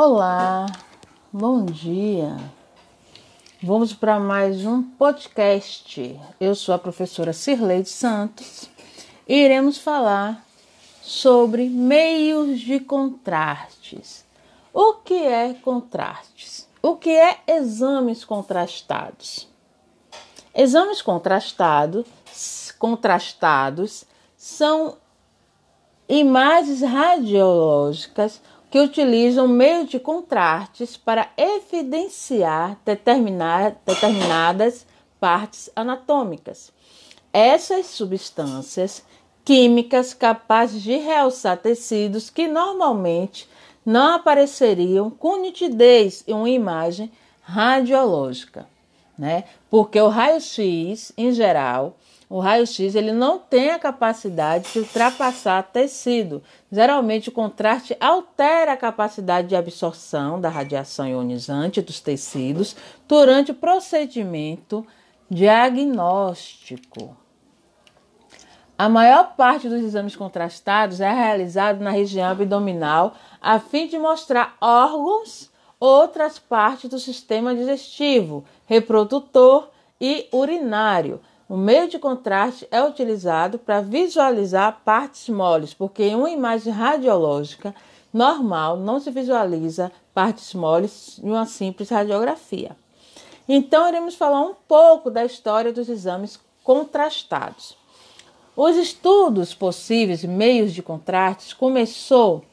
Olá, bom dia. Vamos para mais um podcast. Eu sou a professora Cirleide Santos e iremos falar sobre meios de contrastes. O que é contrastes? O que é exames contrastados? Exames contrastados, contrastados são imagens radiológicas que utilizam meio de contrastes para evidenciar determinar, determinadas partes anatômicas. Essas substâncias químicas capazes de realçar tecidos que normalmente não apareceriam com nitidez em uma imagem radiológica, né? Porque o raio-x, em geral, o raio-x ele não tem a capacidade de ultrapassar tecido. Geralmente o contraste altera a capacidade de absorção da radiação ionizante dos tecidos durante o procedimento diagnóstico. A maior parte dos exames contrastados é realizado na região abdominal a fim de mostrar órgãos, outras partes do sistema digestivo, reprodutor e urinário. O meio de contraste é utilizado para visualizar partes moles, porque em uma imagem radiológica normal não se visualiza partes moles em uma simples radiografia. Então, iremos falar um pouco da história dos exames contrastados. Os estudos possíveis meios de contrastes começou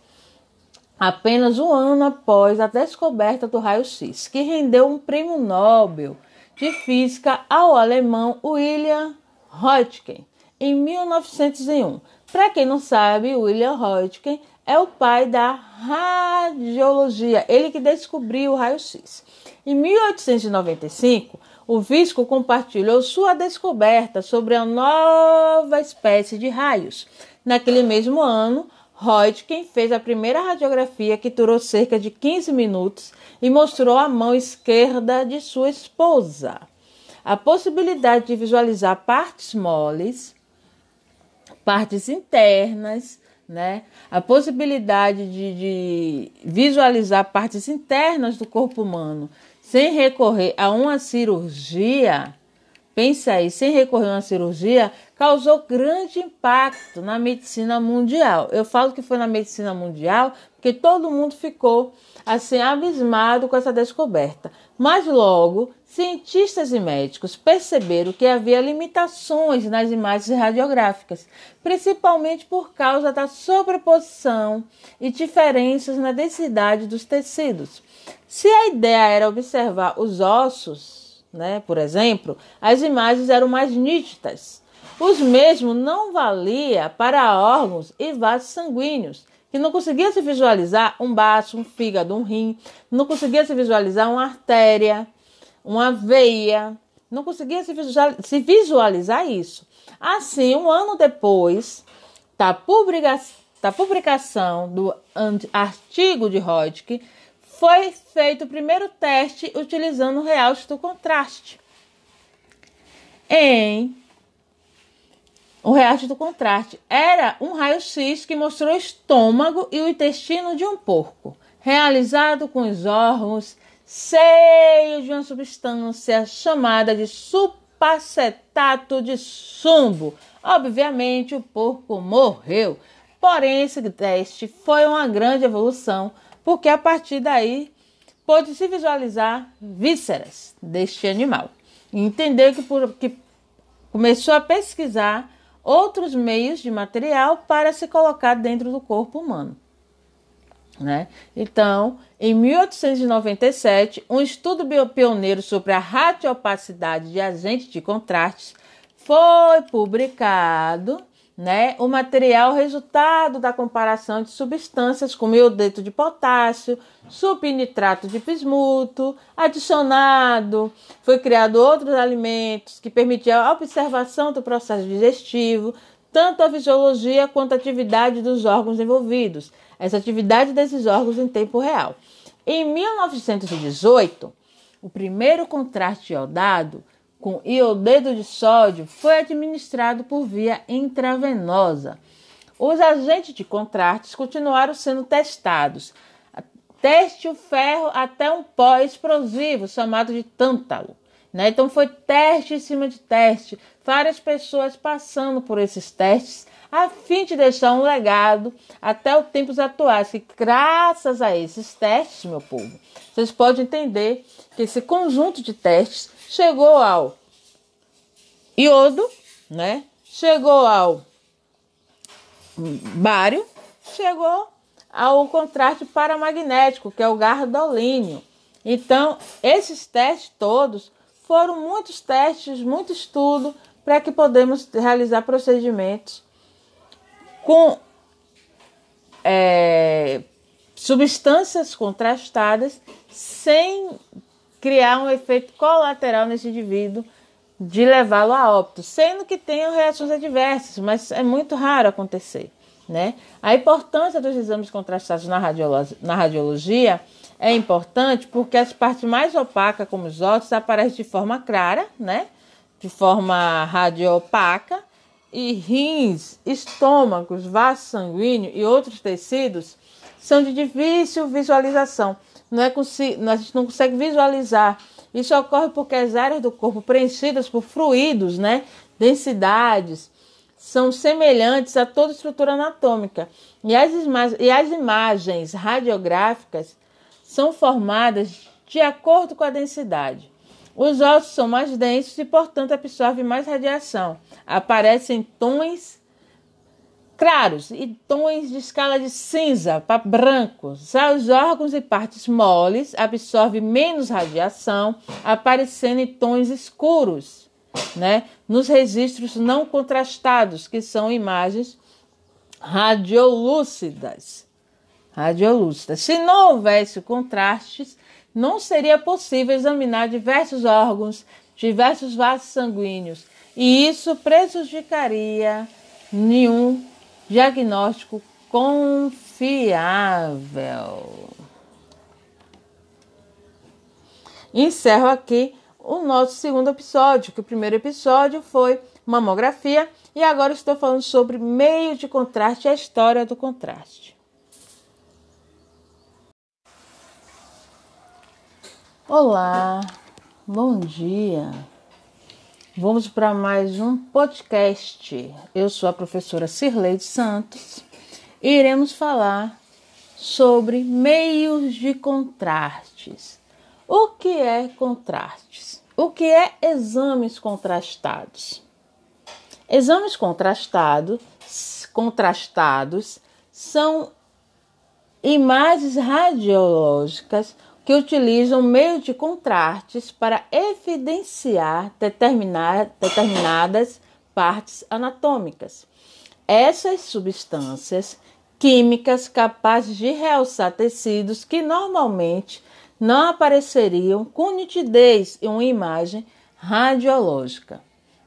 apenas um ano após a descoberta do raio-x, que rendeu um prêmio Nobel de física ao alemão William Röntgen em 1901. Para quem não sabe, William Röntgen é o pai da radiologia, ele que descobriu o raio-x. Em 1895, o Visco compartilhou sua descoberta sobre a nova espécie de raios. Naquele mesmo ano, Röntgen fez a primeira radiografia que durou cerca de 15 minutos e mostrou a mão esquerda de sua esposa. A possibilidade de visualizar partes moles, partes internas, né? A possibilidade de, de visualizar partes internas do corpo humano sem recorrer a uma cirurgia, pense aí, sem recorrer a uma cirurgia, causou grande impacto na medicina mundial. Eu falo que foi na medicina mundial porque todo mundo ficou assim abismado com essa descoberta. Mas logo, cientistas e médicos perceberam que havia limitações nas imagens radiográficas, principalmente por causa da sobreposição e diferenças na densidade dos tecidos. Se a ideia era observar os ossos, né, por exemplo, as imagens eram mais nítidas. Os mesmos não valia para órgãos e vasos sanguíneos, que não conseguia se visualizar um baço, um fígado, um rim, não conseguia se visualizar uma artéria, uma veia, não conseguia se visualizar, isso. Assim, um ano depois da publicação do artigo de Hodgkin, foi feito o primeiro teste utilizando o reajuste do contraste. Em o reajuste do contraste era um raio-x que mostrou o estômago e o intestino de um porco, realizado com os órgãos cheios de uma substância chamada de supacetato de sumbo. Obviamente, o porco morreu. Porém, esse teste foi uma grande evolução porque a partir daí pôde-se visualizar vísceras deste animal. E entender que, por, que começou a pesquisar outros meios de material para se colocar dentro do corpo humano. Né? Então, em 1897, um estudo pioneiro sobre a radiopacidade de agentes de contrastes foi publicado né? O material resultado da comparação de substâncias como iodeto de potássio, subnitrato de bismuto, adicionado, foi criado outros alimentos que permitiam a observação do processo digestivo, tanto a fisiologia quanto a atividade dos órgãos envolvidos, essa atividade desses órgãos em tempo real. Em 1918, o primeiro contraste iodado com iodeto de sódio foi administrado por via intravenosa. Os agentes de contrastes continuaram sendo testados teste o ferro até um pó explosivo chamado de tântalo. Né? Então foi teste em cima de teste, várias pessoas passando por esses testes a fim de deixar um legado até os tempos atuais, que graças a esses testes, meu povo, vocês podem entender que esse conjunto de testes chegou ao iodo, né? Chegou ao bário, chegou ao contraste paramagnético, que é o gardolínio. Então, esses testes todos foram muitos testes, muito estudo para que podemos realizar procedimentos com é, substâncias contrastadas sem criar um efeito colateral nesse indivíduo de levá-lo a óbito, sendo que tenham reações adversas, mas é muito raro acontecer. Né? A importância dos exames contrastados na, radiologia, na radiologia é importante porque as partes mais opacas, como os óculos, aparecem de forma clara, né? de forma radiopaca, e rins, estômagos, vaso sanguíneo e outros tecidos são de difícil visualização. Não é a gente não consegue visualizar isso ocorre porque as áreas do corpo preenchidas por fluidos, né, densidades, são semelhantes a toda estrutura anatômica. E as, e as imagens radiográficas são formadas de acordo com a densidade. Os ossos são mais densos e, portanto, absorvem mais radiação. Aparecem tons claros e tons de escala de cinza para brancos. Os órgãos e partes moles absorvem menos radiação, aparecendo em tons escuros, né? Nos registros não contrastados, que são imagens radiolúcidas. Radiolúcidas. Se não houvesse contrastes, não seria possível examinar diversos órgãos, diversos vasos sanguíneos, e isso prejudicaria nenhum Diagnóstico confiável. Encerro aqui o nosso segundo episódio, que o primeiro episódio foi mamografia e agora estou falando sobre meio de contraste e a história do contraste. Olá, bom dia. Vamos para mais um podcast. Eu sou a professora Cirleide Santos e iremos falar sobre meios de contrastes. O que é contrastes? O que é exames contrastados? Exames contrastados, contrastados são imagens radiológicas que utilizam meio de contrastes para evidenciar determinar, determinadas partes anatômicas. Essas substâncias químicas capazes de realçar tecidos que normalmente não apareceriam com nitidez em uma imagem radiológica,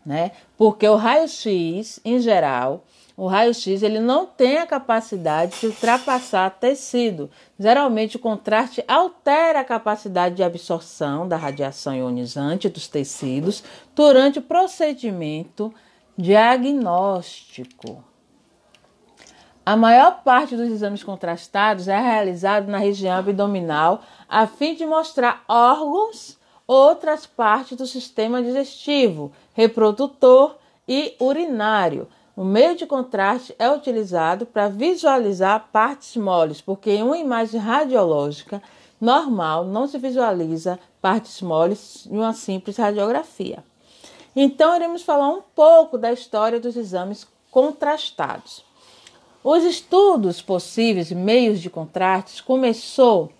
né? Porque o raio-x, em geral, o raio-x ele não tem a capacidade de ultrapassar tecido. Geralmente o contraste altera a capacidade de absorção da radiação ionizante dos tecidos durante o procedimento diagnóstico. A maior parte dos exames contrastados é realizado na região abdominal a fim de mostrar órgãos, outras partes do sistema digestivo, reprodutor e urinário o meio de contraste é utilizado para visualizar partes moles, porque em uma imagem radiológica normal não se visualiza partes moles em uma simples radiografia. Então, iremos falar um pouco da história dos exames contrastados. Os estudos possíveis meios de contraste começou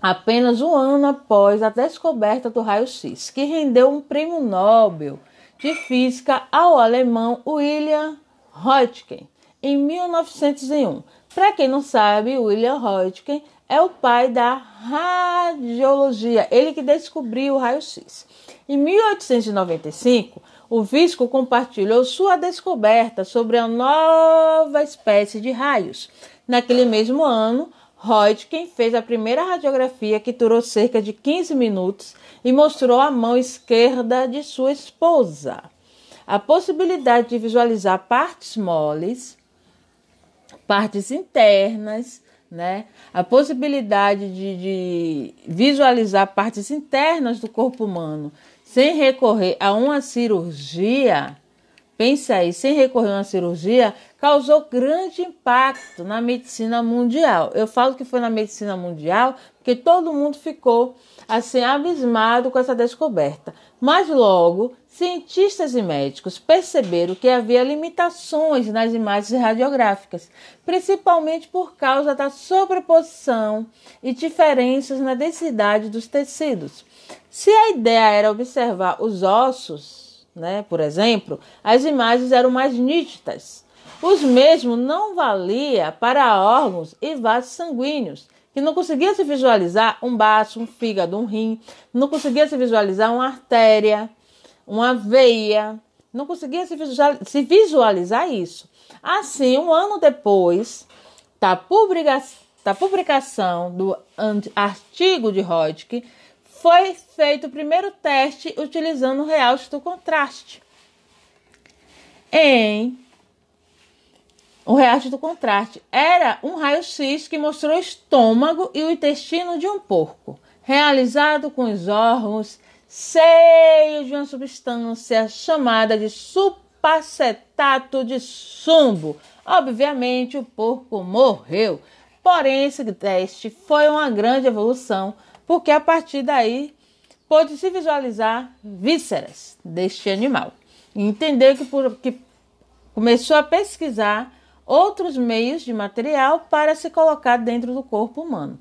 apenas um ano após a descoberta do raio-x, que rendeu um prêmio Nobel de física ao alemão William Röntgen em 1901. Para quem não sabe, William Röntgen é o pai da radiologia, ele que descobriu o raio-x. Em 1895, o Visco compartilhou sua descoberta sobre a nova espécie de raios. Naquele mesmo ano, Röntgen fez a primeira radiografia que durou cerca de 15 minutos e mostrou a mão esquerda de sua esposa. A possibilidade de visualizar partes moles, partes internas, né? A possibilidade de, de visualizar partes internas do corpo humano sem recorrer a uma cirurgia, pense aí, sem recorrer a uma cirurgia, causou grande impacto na medicina mundial. Eu falo que foi na medicina mundial porque todo mundo ficou assim abismado com essa descoberta. Mas logo, cientistas e médicos perceberam que havia limitações nas imagens radiográficas, principalmente por causa da sobreposição e diferenças na densidade dos tecidos. Se a ideia era observar os ossos, né, por exemplo, as imagens eram mais nítidas. Os mesmos não valia para órgãos e vasos sanguíneos, que não conseguia se visualizar um baço, um fígado, um rim, não conseguia se visualizar uma artéria, uma veia, não conseguia se visualizar, isso. Assim, um ano depois da publicação do artigo de Hodgkin, foi feito o primeiro teste utilizando o reajuste do contraste. Em o reajuste do contraste era um raio-x que mostrou o estômago e o intestino de um porco, realizado com os órgãos cheios de uma substância chamada de supacetato de chumbo. Obviamente, o porco morreu. Porém, esse teste foi uma grande evolução porque a partir daí pôde-se visualizar vísceras deste animal. E entender que, por, que começou a pesquisar outros meios de material para se colocar dentro do corpo humano.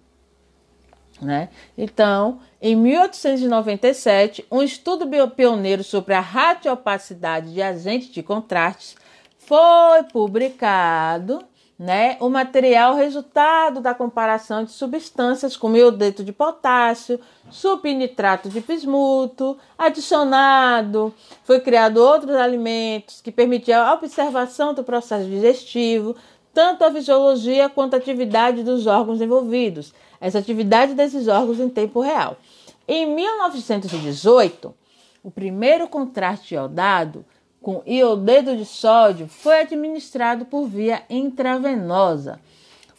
Né? Então, em 1897, um estudo pioneiro sobre a radiopacidade de agentes de contraste foi publicado né? O material resultado da comparação de substâncias como iodeto de potássio, subnitrato de bismuto, adicionado, foi criado outros alimentos que permitiam a observação do processo digestivo, tanto a fisiologia quanto a atividade dos órgãos envolvidos, essa atividade desses órgãos em tempo real. Em 1918, o primeiro contraste iodado com iodeto de sódio foi administrado por via intravenosa.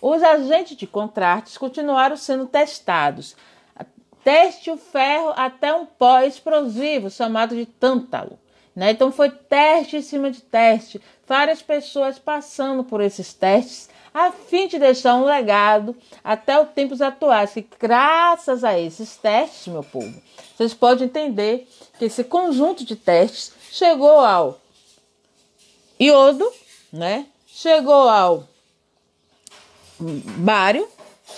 Os agentes de contrastes continuaram sendo testados. Teste o ferro até um pó explosivo chamado de tântalo. Né? Então foi teste em cima de teste, várias pessoas passando por esses testes a fim de deixar um legado até os tempos atuais, que graças a esses testes, meu povo, vocês podem entender que esse conjunto de testes chegou ao iodo, né? Chegou ao bário,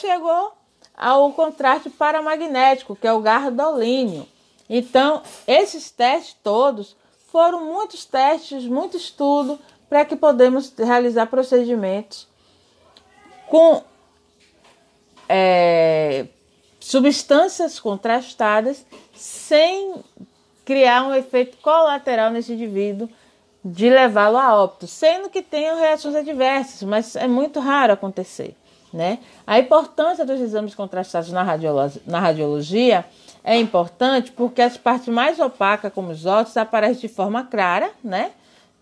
chegou ao contraste paramagnético, que é o gardolínio. Então, esses testes todos foram muitos testes, muito estudo para que podemos realizar procedimentos com é, substâncias contrastadas sem criar um efeito colateral nesse indivíduo de levá-lo a óbito, sendo que tenham reações adversas, mas é muito raro acontecer. Né? A importância dos exames contrastados na, radiologia, na radiologia é importante porque as partes mais opacas, como os ossos, aparecem de forma clara, né?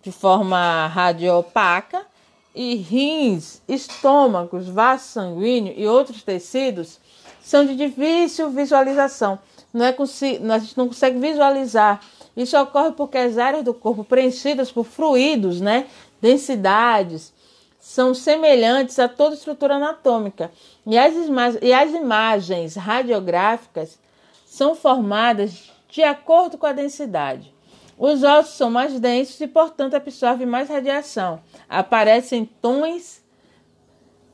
de forma radiopaca, e rins, estômagos, vaso sanguíneo e outros tecidos são de difícil visualização. Não é, a gente não consegue visualizar isso ocorre porque as áreas do corpo preenchidas por fluidos, né, densidades, são semelhantes a toda estrutura anatômica. E as, e as imagens radiográficas são formadas de acordo com a densidade. Os ossos são mais densos e, portanto, absorvem mais radiação. Aparecem tons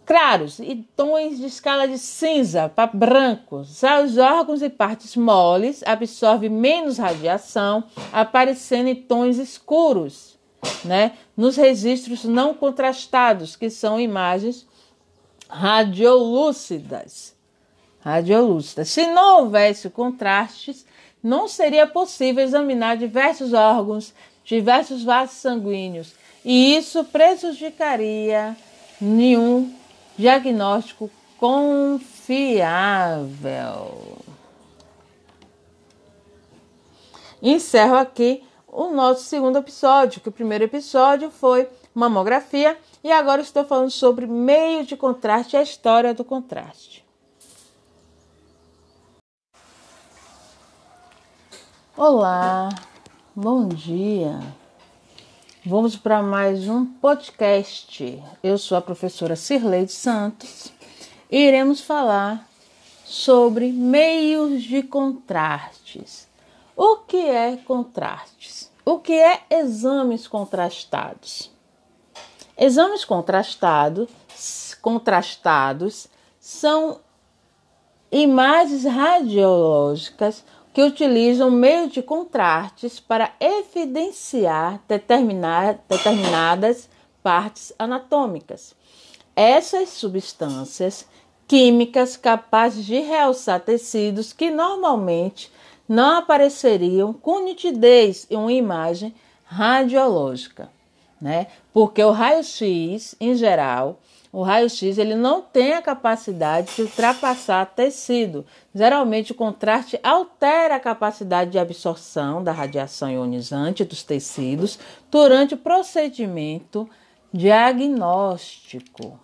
claros e tons de escala de cinza para brancos. Os órgãos e partes moles absorvem menos radiação, aparecendo em tons escuros, né? Nos registros não contrastados, que são imagens radiolúcidas. Radiolúcidas. Se não houvesse contrastes, não seria possível examinar diversos órgãos, diversos vasos sanguíneos, e isso prejudicaria nenhum Diagnóstico confiável. Encerro aqui o nosso segundo episódio, que o primeiro episódio foi mamografia e agora estou falando sobre meio de contraste e a história do contraste. Olá, bom dia. Vamos para mais um podcast. Eu sou a professora Cirleide Santos e iremos falar sobre meios de contrastes. O que é contrastes? O que é exames contrastados? Exames contrastados, contrastados são imagens radiológicas que utilizam meio de contrastes para evidenciar determinar, determinadas partes anatômicas. Essas substâncias químicas capazes de realçar tecidos que normalmente não apareceriam com nitidez em uma imagem radiológica, né? Porque o raio-x, em geral, o raio-x ele não tem a capacidade de ultrapassar tecido. Geralmente o contraste altera a capacidade de absorção da radiação ionizante dos tecidos durante o procedimento diagnóstico.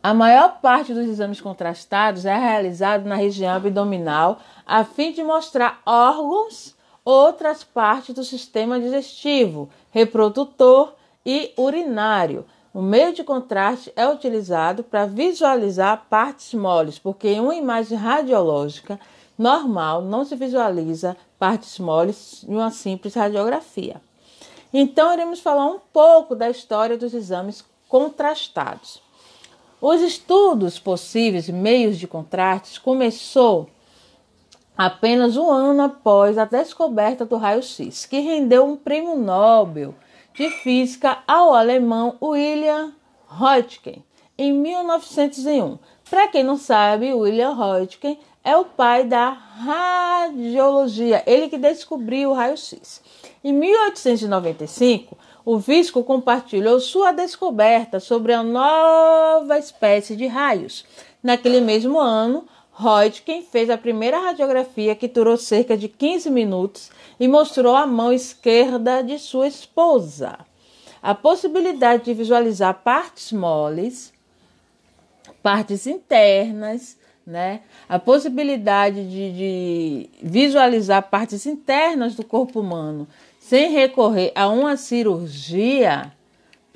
A maior parte dos exames contrastados é realizado na região abdominal a fim de mostrar órgãos, outras partes do sistema digestivo, reprodutor e urinário. O meio de contraste é utilizado para visualizar partes moles, porque em uma imagem radiológica normal não se visualiza partes moles em uma simples radiografia. Então, iremos falar um pouco da história dos exames contrastados. Os estudos possíveis meios de contrastes começou apenas um ano após a descoberta do raio-x, que rendeu um prêmio Nobel de Física ao alemão William Röntgen em 1901. Para quem não sabe, William Röntgen é o pai da radiologia, ele que descobriu o raio-x. Em 1895, o Visco compartilhou sua descoberta sobre a nova espécie de raios. Naquele mesmo ano, Röntgen fez a primeira radiografia que durou cerca de 15 minutos e mostrou a mão esquerda de sua esposa. A possibilidade de visualizar partes moles, partes internas, né? A possibilidade de, de visualizar partes internas do corpo humano sem recorrer a uma cirurgia,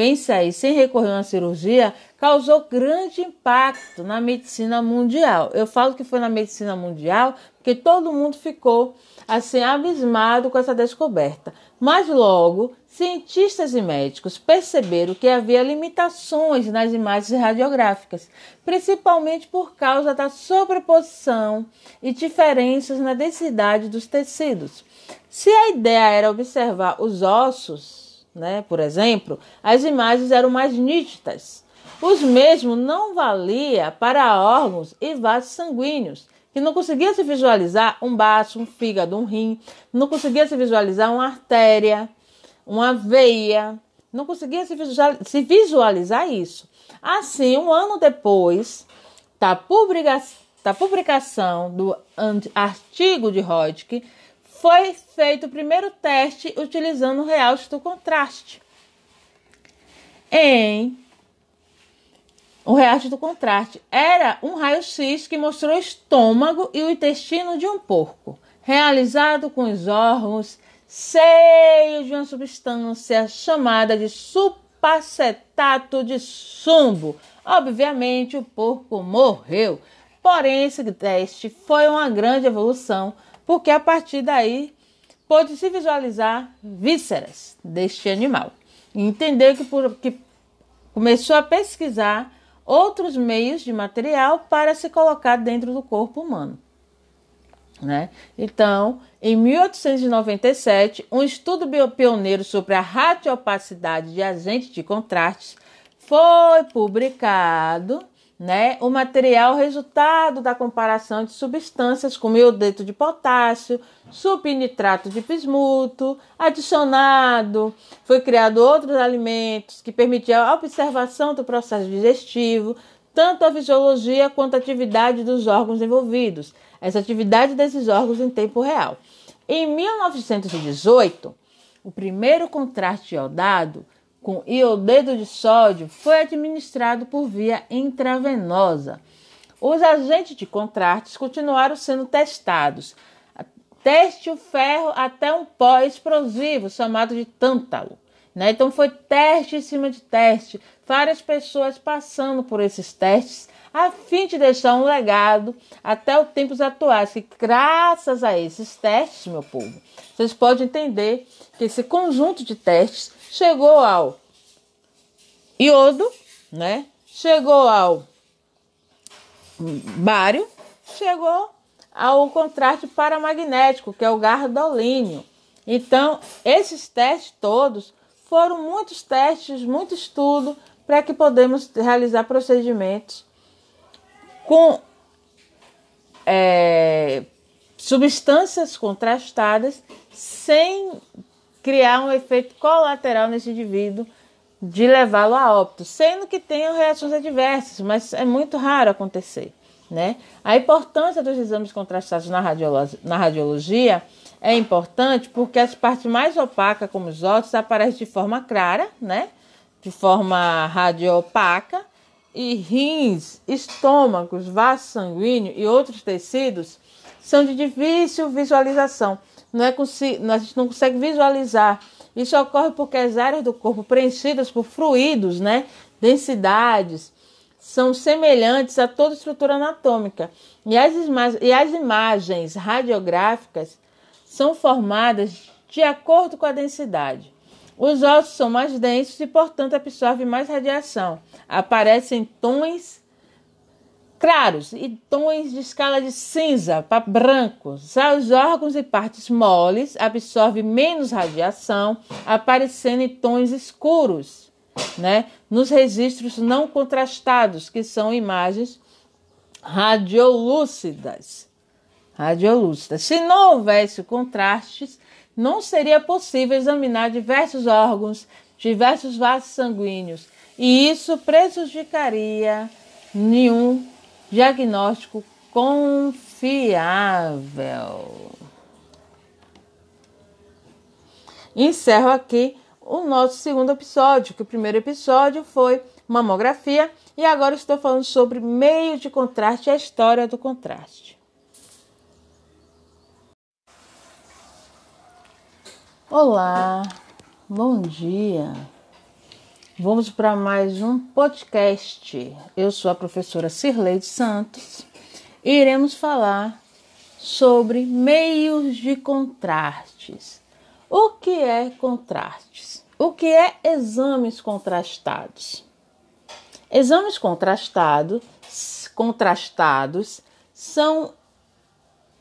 pense aí, sem recorrer a uma cirurgia, causou grande impacto na medicina mundial. Eu falo que foi na medicina mundial porque todo mundo ficou assim abismado com essa descoberta. Mas logo, cientistas e médicos perceberam que havia limitações nas imagens radiográficas, principalmente por causa da sobreposição e diferenças na densidade dos tecidos. Se a ideia era observar os ossos, né, por exemplo, as imagens eram mais nítidas. Os mesmos não valia para órgãos e vasos sanguíneos, que não conseguia se visualizar um baço, um fígado, um rim, não conseguia se visualizar uma artéria, uma veia, não conseguia se visualizar, isso. Assim, um ano depois da publicação do artigo de Hodgkin, foi feito o primeiro teste utilizando o reajuste do contraste. Em o reajuste do contraste era um raio-x que mostrou o estômago e o intestino de um porco, realizado com os órgãos cheios de uma substância chamada de supacetato de chumbo. Obviamente, o porco morreu. Porém, esse teste foi uma grande evolução porque a partir daí pôde-se visualizar vísceras deste animal. E entender que, por, que começou a pesquisar outros meios de material para se colocar dentro do corpo humano. Né? Então, em 1897, um estudo pioneiro sobre a radiopacidade de agentes de contraste foi publicado né? O material resultado da comparação de substâncias como iodeto de potássio, subnitrato de bismuto, adicionado, foi criado outros alimentos que permitiam a observação do processo digestivo, tanto a fisiologia quanto a atividade dos órgãos envolvidos, essa atividade desses órgãos em tempo real. Em 1918, o primeiro contraste iodado com iodeto de sódio foi administrado por via intravenosa. Os agentes de contrastes continuaram sendo testados. Teste o ferro até um pó explosivo chamado de tântalo. Né? Então foi teste em cima de teste, várias pessoas passando por esses testes a fim de deixar um legado até os tempos atuais, que graças a esses testes, meu povo, vocês podem entender que esse conjunto de testes chegou ao iodo, né? Chegou ao bário, chegou ao contraste paramagnético, que é o gardolínio. Então, esses testes todos foram muitos testes, muito estudo para que podemos realizar procedimentos com é, substâncias contrastadas sem criar um efeito colateral nesse indivíduo de levá-lo a óbito, sendo que tenham reações adversas, mas é muito raro acontecer. Né? A importância dos exames contrastados na, radiologia, na radiologia é importante porque as partes mais opacas, como os ossos, aparecem de forma clara, né? de forma radiopaca, e rins, estômagos, vaso sanguíneo e outros tecidos são de difícil visualização. Não é a gente não consegue visualizar. Isso ocorre porque as áreas do corpo preenchidas por fluidos, né, densidades, são semelhantes a toda estrutura anatômica. E as, e as imagens radiográficas são formadas de acordo com a densidade. Os ossos são mais densos e, portanto, absorvem mais radiação. Aparecem tons claros e tons de escala de cinza para brancos. Os órgãos e partes moles absorvem menos radiação, aparecendo em tons escuros, né? Nos registros não contrastados, que são imagens radiolúcidas. Radiolúcidas. Se não houvesse contrastes, não seria possível examinar diversos órgãos, diversos vasos sanguíneos, e isso prejudicaria nenhum diagnóstico confiável. Encerro aqui o nosso segundo episódio, que o primeiro episódio foi mamografia e agora estou falando sobre meio de contraste e a história do contraste. Olá, bom dia. Vamos para mais um podcast. Eu sou a professora Cirleide Santos e iremos falar sobre meios de contrastes. O que é contrastes? O que é exames contrastados? Exames contrastados, contrastados são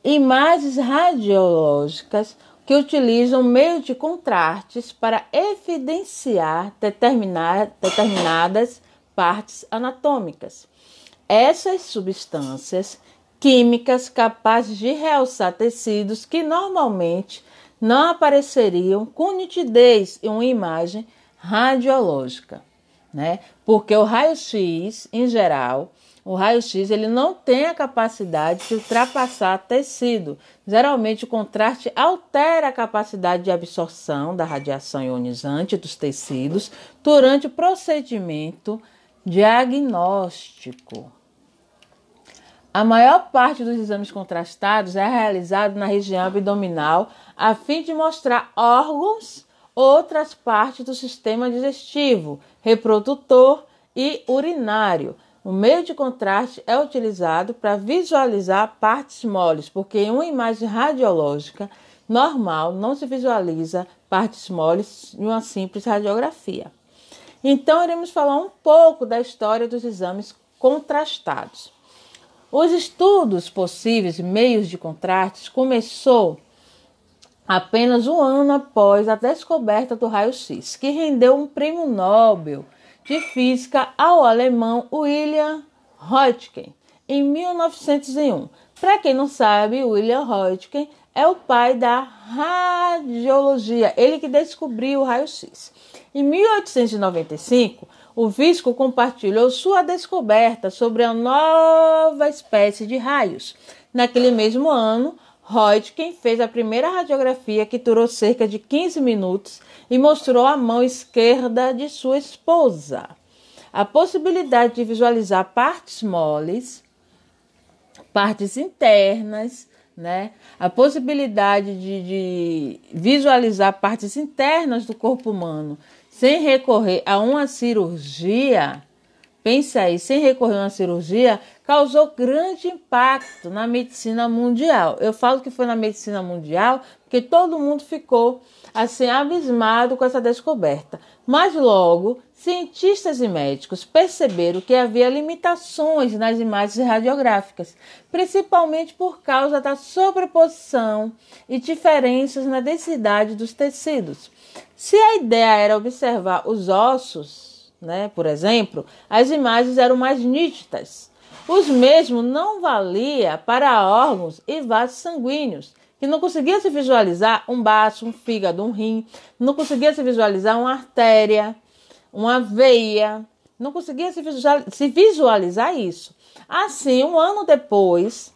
imagens radiológicas que utilizam meio de contrastes para evidenciar determinar, determinadas partes anatômicas. Essas substâncias químicas capazes de realçar tecidos que normalmente não apareceriam com nitidez em uma imagem radiológica, né? Porque o raio-x, em geral, o raio-x ele não tem a capacidade de ultrapassar tecido. Geralmente, o contraste altera a capacidade de absorção da radiação ionizante dos tecidos durante o procedimento diagnóstico. A maior parte dos exames contrastados é realizado na região abdominal a fim de mostrar órgãos, outras partes do sistema digestivo, reprodutor e urinário o meio de contraste é utilizado para visualizar partes moles, porque em uma imagem radiológica normal não se visualiza partes moles em uma simples radiografia. Então, iremos falar um pouco da história dos exames contrastados. Os estudos possíveis meios de contrastes começou apenas um ano após a descoberta do raio-x, que rendeu um prêmio Nobel de física ao alemão William Röntgen em 1901. Para quem não sabe, William Röntgen é o pai da radiologia, ele que descobriu o raio-x. Em 1895, o Visco compartilhou sua descoberta sobre a nova espécie de raios. Naquele mesmo ano, Hodgkin fez a primeira radiografia que durou cerca de 15 minutos e mostrou a mão esquerda de sua esposa. A possibilidade de visualizar partes moles, partes internas, né? A possibilidade de, de visualizar partes internas do corpo humano sem recorrer a uma cirurgia, pense aí, sem recorrer a uma cirurgia, causou grande impacto na medicina mundial. Eu falo que foi na medicina mundial porque todo mundo ficou assim abismado com essa descoberta. Mas logo, cientistas e médicos perceberam que havia limitações nas imagens radiográficas, principalmente por causa da sobreposição e diferenças na densidade dos tecidos. Se a ideia era observar os ossos, né, por exemplo, as imagens eram mais nítidas. Os mesmos não valia para órgãos e vasos sanguíneos, que não conseguia se visualizar um baço, um fígado, um rim, não conseguia se visualizar uma artéria, uma veia, não conseguia se visualizar, isso. Assim, um ano depois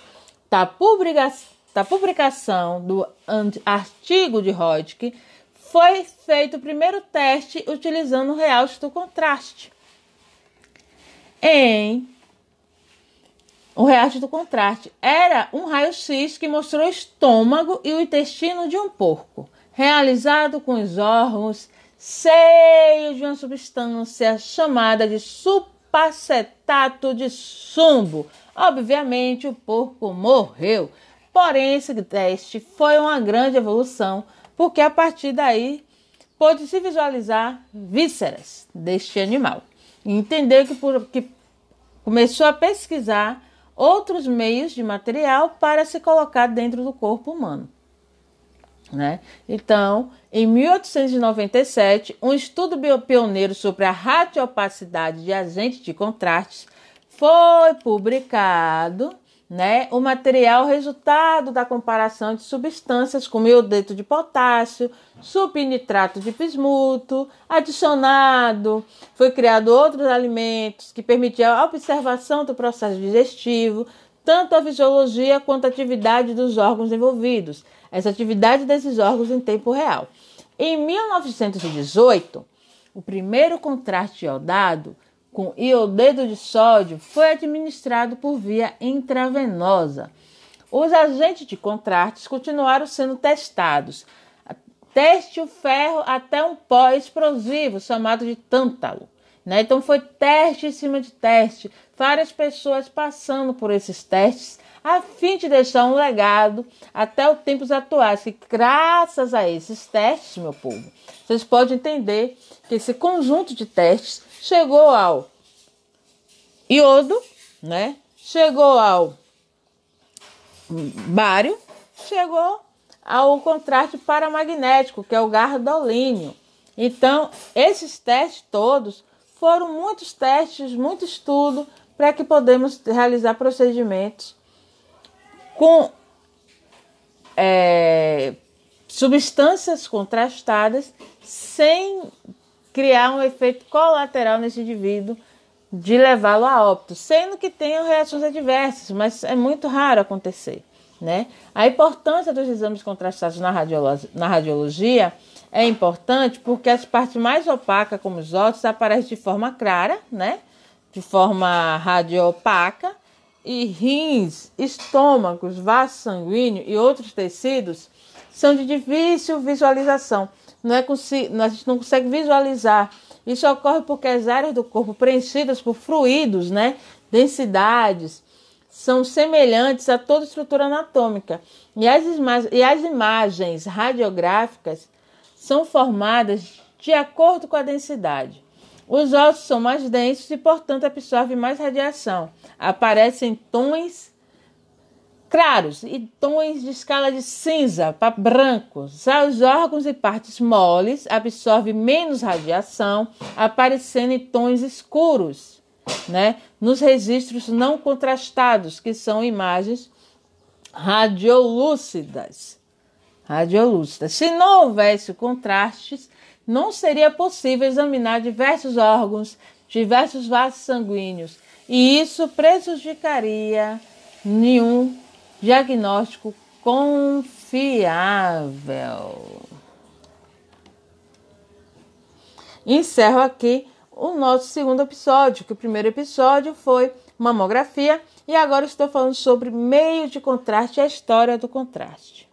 da publicação do artigo de Hodgkin, foi feito o primeiro teste utilizando o real do contraste. Em o reato do contraste era um raio-x que mostrou o estômago e o intestino de um porco, realizado com os órgãos cheios de uma substância chamada de supacetato de chumbo. Obviamente, o porco morreu. Porém, esse teste foi uma grande evolução, porque a partir daí pôde se visualizar vísceras deste animal. E entender que, por, que começou a pesquisar outros meios de material para se colocar dentro do corpo humano. Né? Então, em 1897, um estudo pioneiro sobre a radiopacidade de agentes de contraste foi publicado né? O material resultado da comparação de substâncias como iodeto de potássio, subnitrato de bismuto, adicionado, foi criado outros alimentos que permitiam a observação do processo digestivo, tanto a fisiologia quanto a atividade dos órgãos envolvidos, essa atividade desses órgãos em tempo real. Em 1918, o primeiro contraste iodado com iodeto de sódio foi administrado por via intravenosa. Os agentes de contrastes continuaram sendo testados. Teste o ferro até um pó explosivo chamado de tântalo. Né? Então foi teste em cima de teste, várias pessoas passando por esses testes a fim de deixar um legado até os tempos atuais, que graças a esses testes, meu povo, vocês podem entender que esse conjunto de testes chegou ao iodo, né? Chegou ao bário, chegou ao contraste paramagnético, que é o gardolínio. Então, esses testes todos foram muitos testes, muito estudo para que podemos realizar procedimentos com é, substâncias contrastadas sem criar um efeito colateral nesse indivíduo de levá-lo a óbito, sendo que tenham reações adversas, mas é muito raro acontecer. Né? A importância dos exames contrastados na, radiologia, na radiologia é importante porque as partes mais opacas, como os ossos, aparecem de forma clara, né? de forma radiopaca, e rins, estômagos, vaso sanguíneo e outros tecidos são de difícil visualização. Não é, a gente não consegue visualizar isso ocorre porque as áreas do corpo preenchidas por fluidos, né, densidades, são semelhantes a toda estrutura anatômica. E as, e as imagens radiográficas são formadas de acordo com a densidade. Os ossos são mais densos e, portanto, absorvem mais radiação. Aparecem tons claros e tons de escala de cinza para brancos. Os órgãos e partes moles absorvem menos radiação, aparecendo em tons escuros, né? Nos registros não contrastados, que são imagens radiolúcidas. Radiolúcidas. Se não houvesse contrastes, não seria possível examinar diversos órgãos, diversos vasos sanguíneos, e isso prejudicaria nenhum diagnóstico confiável. Encerro aqui o nosso segundo episódio, que o primeiro episódio foi mamografia e agora estou falando sobre meio de contraste e a história do contraste.